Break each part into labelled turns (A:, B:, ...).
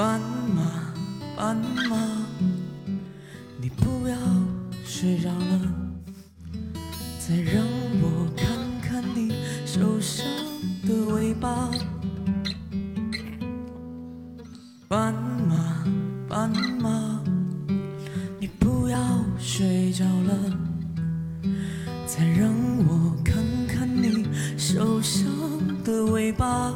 A: 斑马，斑马，你不要睡着了，再让我看看你受伤的尾巴。斑马，斑马，你不要睡着了，再让我看看你受伤的尾巴。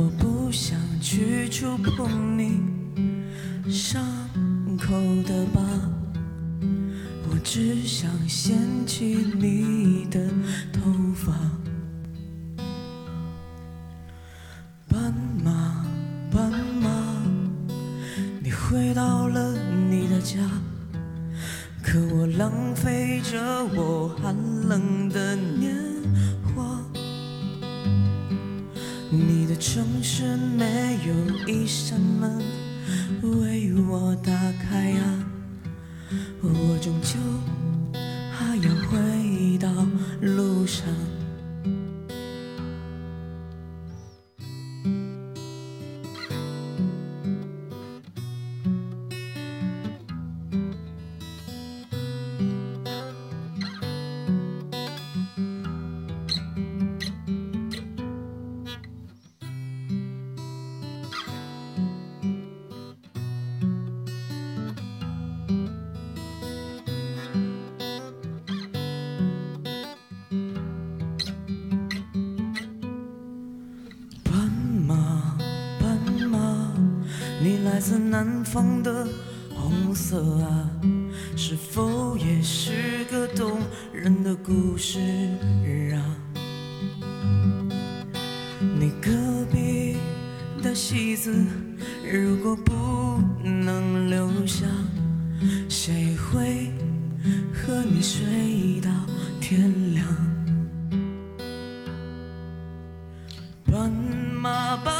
A: 我不想去触碰你伤口的疤，我只想掀起你的头发。斑马，斑马，你回到了你的家，可我浪费着我寒冷的年。你的城市没有一扇门为我打开啊，我终究来自南方的红色啊，是否也是个动人的故事啊？你隔壁的戏子，如果不能留下，谁会和你睡到天亮？斑马，斑，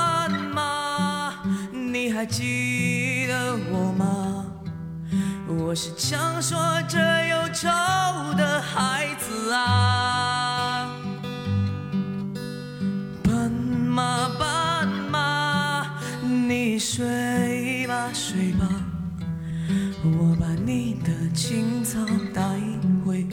A: 还记得我吗？我是强说着忧愁的孩子啊。斑马，斑马，你睡吧，睡吧，我把你的青草带回